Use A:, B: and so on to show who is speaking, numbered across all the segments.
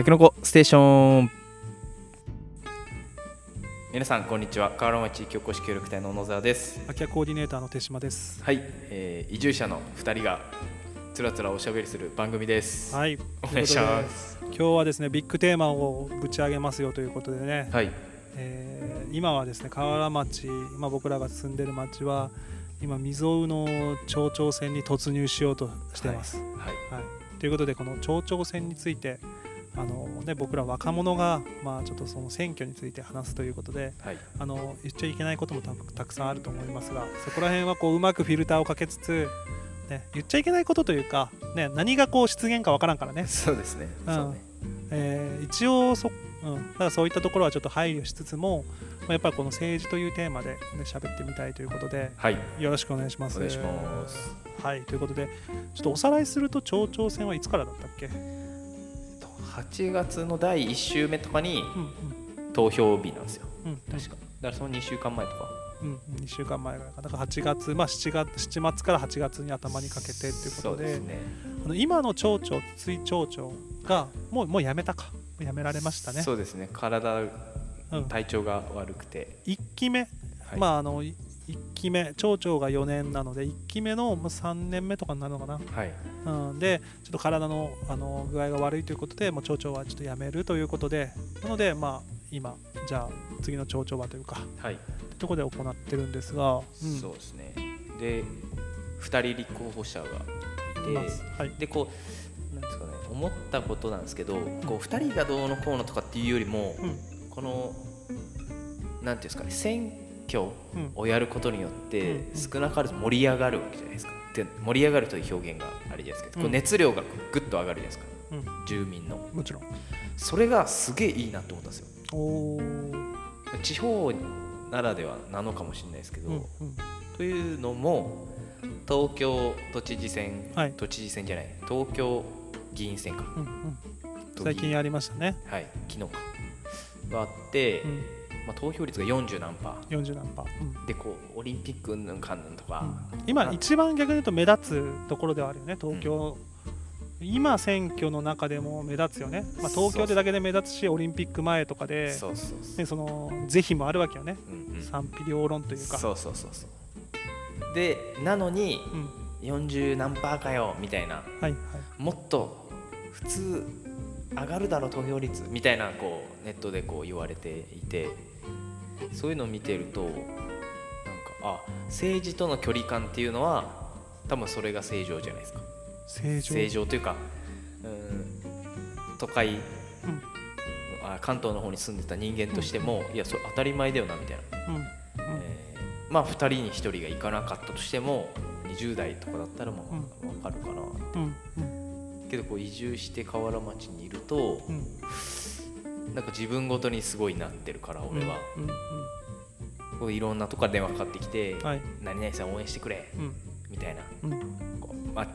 A: たけのこステーション。皆さんこんにちは。河原町地域おこし協力隊の野沢です。
B: 空き家コーディネーターの手島です。
A: はい、えー移住者の2人がつらつらおしゃべりする番組です。
B: はい、
A: お願いします。
B: 今日はですね、ビッグテーマをぶち上げますよということでね、
A: はい。
B: えー今はですね、河原町、今僕らが住んでる町は、今未曾有の町長選に突入しようとしています。
A: はい。
B: はい、ということで、この町長選について、あのね、僕ら若者が、まあ、ちょっとその選挙について話すということで、
A: はい。
B: あの言っちゃいけないこともたくさんあると思いますがそこら辺はこううまくフィルターをかけつつ、ね、言っちゃいけないことというか、ね、何がこう失言かわからんからね、
A: そうですね。
B: うん。
A: ね。
B: えー一応そ,、うん、だからそういったところはちょっと配慮しつつも、まあ、やっぱりこの政治というテーマで、ね、喋ってみたいということで
A: はい。
B: よろしくお願いします。
A: お願いします。
B: はい。ということでちょっとおさらいすると町長選はいつからだったっけ、うん
A: 8月の第1週目とかに
B: うん
A: 投票日なんですよ。
B: うん、
A: 確か。だからその2週間前とか。
B: うん、2週間前ぐらいか。だから8月、まあ、7月7月から8月に頭にかけてっていうことで
A: ね。
B: あの今の町長筒井町長がもうもう辞めたか。もう辞められましたね。
A: そうですね。体
B: うん、
A: 体調が悪くて、
B: 1期目、
A: はい。
B: まああの1期目町長が4年なので1期目のまあ3年目とかになるのかな、
A: はい。
B: うん、でちょっと体のあの具合が悪いということでもう町長はちょっと辞めるということでなのでまあ今じゃあ次の町長はというか
A: はい。
B: ところで行ってるんですが、うん。
A: そうですね。で2人立候補者がい
B: います。
A: て
B: はい。
A: でこうなんですかね思ったことなんですけどこう2人がどうのこうのとかっていうよりも
B: うん。
A: このなんていうんですかね選挙
B: うん。
A: をやることによって
B: うん。
A: 少なからず盛り上がるわけじゃないですか。で盛り上がるという表現があるじゃないですか。こう
B: うん
A: 熱量がぐっと上がるじゃないですか。
B: うん。
A: 住民の。
B: もちろん。
A: それがすげえいいなと思ったんですよ。地方ならではなのかもしれないですけど、というのも東京都知事選、
B: はい。
A: 都知事選じゃない東京議員選か。
B: 最近やりましたね、
A: はい昨日か。があって、
B: うん、
A: まあ、投票率が40何パ
B: 40何パー、うん。
A: ーでこうオリンピックうんぬんか。んぬん。とか、
B: 今一番逆に言うと目立つところではあるよね東京、今選挙の中でも目立つよね、まあ、東京でだけで目立つしオリンピック前とかで
A: そうそうそう、
B: ね、その是非もあるわけよね。
A: うんうん。
B: 賛否両論というか。
A: そうそうそうそう。でなのに
B: うん、
A: 40何パーかよみたいな。
B: はいはい。
A: もっと普通上がるだろ投票率みたいなこうネットでこう言われていてそういうのを見てるとなんかあ政治との距離感っていうのは多分それが正常じゃないですか。
B: 正常？
A: 正常というかうん都会、あ関東の方に住んでた人間としても、いやそれ当たり前だよなみたいな、
B: うん。うん。
A: えーまあ2人に1人が行かなかったとしても20代とかだったらもう分かるかな、
B: うん。うん
A: けどこう移住して河原町にいると
B: うん。
A: なんか自分ごとにすごいなってるから俺は、
B: うんうん
A: こういろんなとこから電話かかってきて「
B: はい。
A: 何々さん応援してくれ
B: うん」
A: みたいな。
B: うん。
A: こう、ま、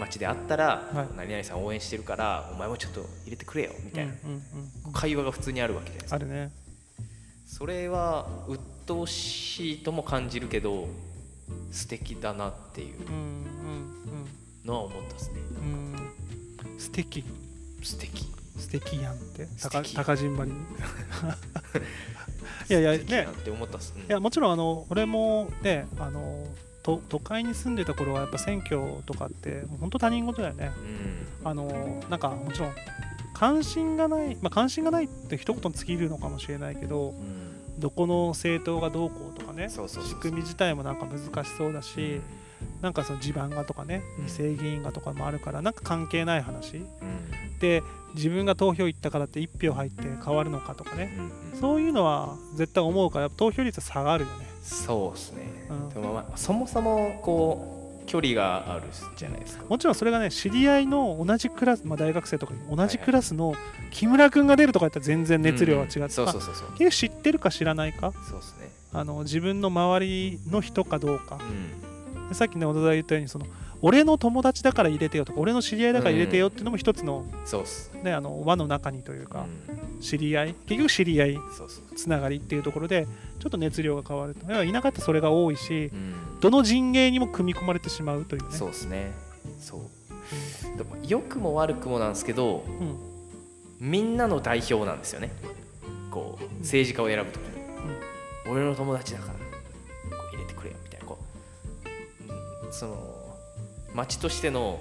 A: 町で会ったら、
B: はい。
A: 何々さん応援してるからお前もちょっと入れてくれよみたいな、
B: うんうんうん。
A: 会話が普通にあるわけじゃないですか。
B: あるね。
A: それは鬱陶しいとも感じるけど素敵だなっていう
B: うんうん
A: のは思ったですね。
B: うんうん素敵。
A: 素敵。
B: 素敵やんって。高高陣張りに。いやいやね。
A: って思ったっす、うん。
B: いやもちろんあの俺もねあの都都会に住んでた頃はやっぱ選挙とかって本当他人事だよね。
A: うん。
B: あのなんかもちろん関心がないまあ関心がないって一言に尽きるのかもしれないけど
A: うん。
B: どこの政党がどうこうとかね仕組み自体もなんか難しそうだし、なんかその地盤がとかね
A: うん。
B: 二世議員がとかもあるからなんか関係ない話。
A: うん。
B: で自分が投票行ったからって1票入って変わるのかとかね。
A: うん
B: そういうのは絶対思うから投票率は下がるよね。
A: そうですね、
B: うん。
A: でもまあそもそもこう距離があるじゃないですか。
B: もちろんそれがね知り合いの同じクラス、まあ、大学生とかに同じクラスの木村君が出るとかやったら全然熱量は違って、
A: うん。そう
B: まあ
A: そうそう。そう
B: 知ってるか知らないか。
A: そうですね。
B: あの自分の周りの人かどうか。
A: うん
B: でさっきね小田が言ったようにその俺の友達だから入れてよとか俺の知り合いだから入れてよっていうのも一つの,、
A: そうっす。
B: ね、あの輪の中にというか、
A: うん。
B: 知り合い結局知り合い
A: そうそう。
B: つながりっていうところでちょっと熱量が変わると。いや田舎ってそれが多いし
A: うん。
B: どの陣営にも組み込まれてしまうというね。
A: そうですね。そう。でも良くも悪くもなんですけど
B: うん。
A: みんなの代表なんですよね。こう政治家を選ぶときに、俺の友達だからその町としての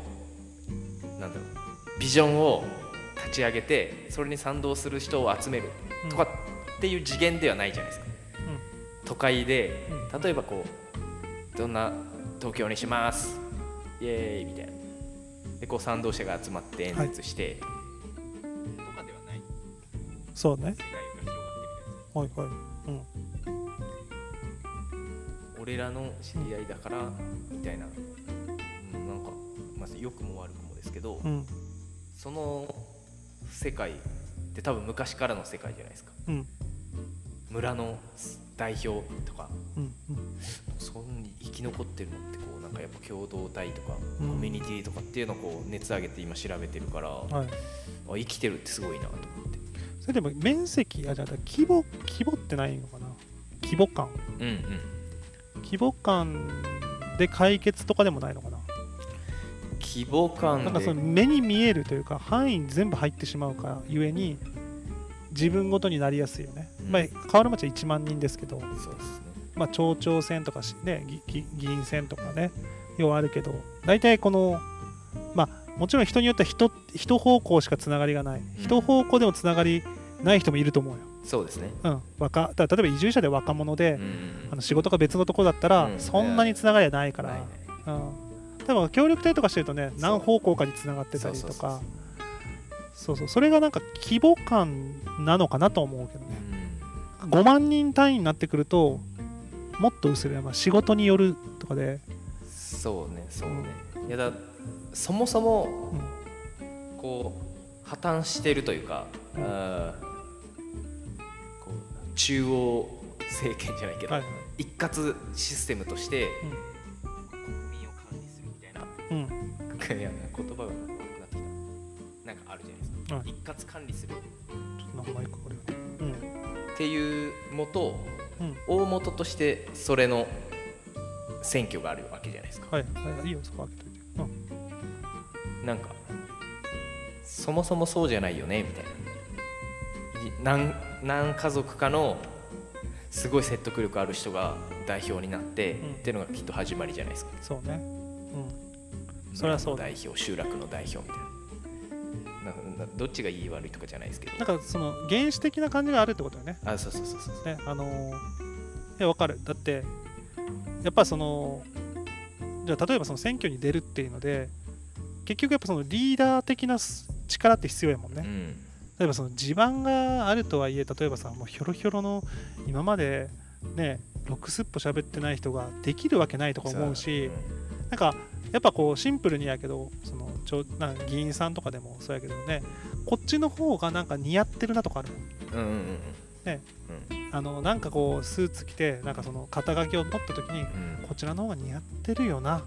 A: なんだろうビジョンを立ち上げてそれに賛同する人を集めるとかっていう次元ではないじゃないですか、都会で
B: うん。
A: 例えばこうどんな東京にします。イエーイみたいな。でこう賛同者が集まって演説して、とかではない。
B: そうね。
A: 世界が広がってるみ
B: はいはい
A: 俺らの知り合いだからみたいな、うん、なんか、まあ、良くも悪くもですけど、
B: うん。
A: その世界って多分昔からの世界じゃないですか。
B: うん。
A: 村の代表とか。
B: うんうん。
A: そこに生き残ってるのってこうなんかやっぱ共同体とか
B: うん。
A: コミュニティとかっていうのをこう熱上げて今調べてるから、あ
B: はい。
A: 生きてるってすごいなと思って。
B: それでも面積あじゃあ規模規模ってないのかな？規模感。
A: うんうん
B: 規模感で解決とかでもないのかな。
A: 規模感で。
B: なんかその目に見えるというか範囲に全部入ってしまうからゆえに自分ごとになりやすいよね、
A: うん。
B: まあ河原町は1万人ですけど、
A: そうですね。
B: まあ、町長選とかし、ね、議員選とかね要はあるけど大体このまあもちろん人によっては人一方向しかつながりがない、一方向でもつながりない人もいると思うよ、
A: そうですね。
B: うん、若だ例えば移住者で若者で、
A: うん。
B: あの仕事が別のところだったら、
A: うん。
B: そんなにつながりはないから、うん、多分協力隊とかしてるとね何方向かにつながってたりとか。そうそうそれがなんか規模感なのかなと思うけどね。5万人単位になってくるともっと薄れ、まあ、仕事によるとかで、
A: そうねそうね、いやだそもそも
B: うん。
A: こう破綻してるというか、
B: うん
A: 中央政権じゃないけど、
B: はい
A: 一括システムとして、国民を管理するみたいな
B: うん、
A: いや言葉が悪くなってきた。なんかあるじゃないですか、
B: はい。
A: 一括管理する。
B: ちょっとなんかうん。
A: っていう元
B: うん。
A: 大元としてそれの選挙があるわけじゃないですか。
B: はい。はい。い。いよ。そこ開けといて。うん。
A: なんかそもそもそうじゃないよねみたいな。何何家族かのすごい説得力ある人が代表になって、
B: うん。
A: っていうのがきっと始まりじゃないですか。
B: そうね。うん。それはそう。
A: 代表集落の代表みたいな。ななどっちがいい悪いとかじゃないですけど。
B: なんかその原始的な感じがあるってことよね。
A: あそうそうそうそう
B: ねあのーいやわかる。だってやっぱそのじゃあ例えばその選挙に出るっていうので結局やっぱそのリーダー的なす力って必要やもんね、
A: うん
B: 例えばその地盤があるとはいえ例えばさもうひょろひょろの今までねろくすっぽ喋ってない人ができるわけないとか思うしなんかやっぱこうシンプルにやけどそのちょなんか議員さんとかでもそうやけどねこっちの方がなんか似合ってるなとかあるもん。
A: うんうんうんうん。
B: ね。
A: うん。
B: あのなんかこうスーツ着てなんかその肩書きを取った時に
A: うん。
B: こちらの方が似合ってるよな。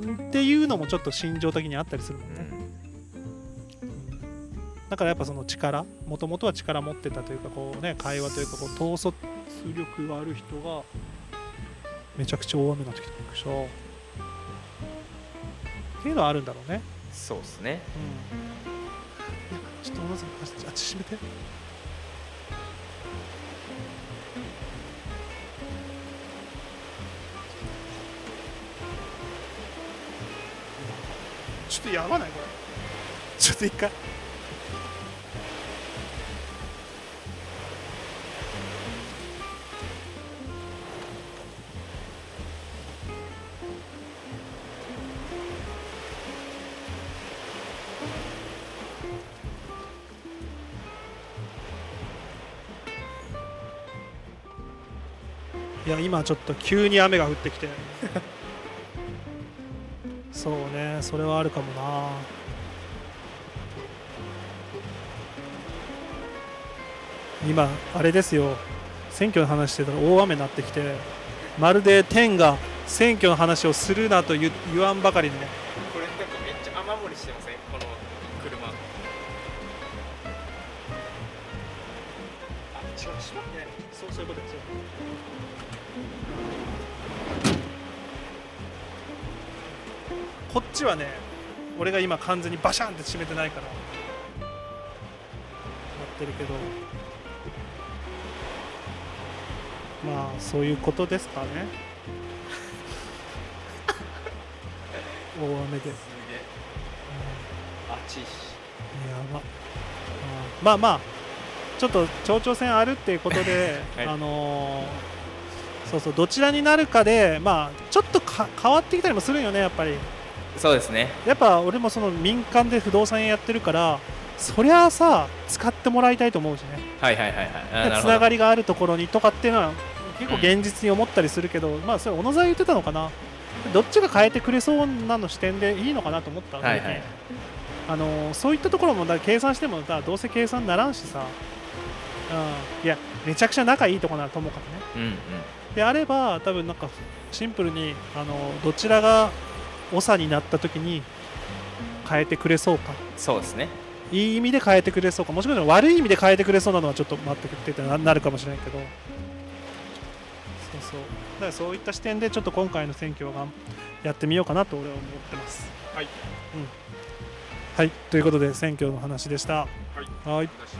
A: うん。
B: っていうのもちょっと心情的にあったりするもんね、
A: うん
B: だからやっぱその力もともとは力持ってたというかこうね会話というかこう統率力がある人がめちゃくちゃ大雨になってきてびっくりしたっていうのはあるんだろうね。
A: そうですね。
B: うん。ちょっと小野さんあっちあっち閉めて。ちょっとやばない？これ。ちょっと一回いや今ちょっと急に雨が降ってきて。そうねそれはあるかもな。今あれですよ。選挙の話してたら大雨になってきて。まるで天が選挙の話をするなと言言わんばかりにね
A: こっち
B: はね俺が今完全にバシャンって閉めてないからってるけど。まあそういうことですかね。大雨で、うん。
A: あちし。
B: やば、うんまあまあちょっと町長選あるっていうことで、
A: はい。
B: あのーそうそうどちらになるかでまあちょっとか変わってきたりもするよねやっぱり
A: そうですね。
B: やっぱ俺もその民間で不動産屋やってるからそりゃあさ使ってもらいたいと思うしね。
A: はいはいはいはい。
B: つながりがあるところにとかっていうのは結構現実に思ったりするけど、まあそれ小野沢言ってたのかな。どっちが変えてくれそうなの視点でいいのかなと思ったので、
A: はいはい。
B: あのそういったところもだ計算してもだどうせ計算ならんしさ、うん、いやめちゃくちゃ仲いいとこならともかくね。
A: うんうん。
B: であれば多分なんかシンプルにあのどちらが長になった時に変えてくれそうか？
A: そうですね。
B: いい意味で変えてくれそうか？もしくは悪い意味で変えてくれそうなのはちょっと待ってくれってななるかもしれないけど。そうそう。だからそういった視点でちょっと今回の選挙はがんやってみようかなと俺は思ってます。
C: はい、
B: うん、はい。ということで選挙の話でした。
C: はい。
B: はい。
C: 出した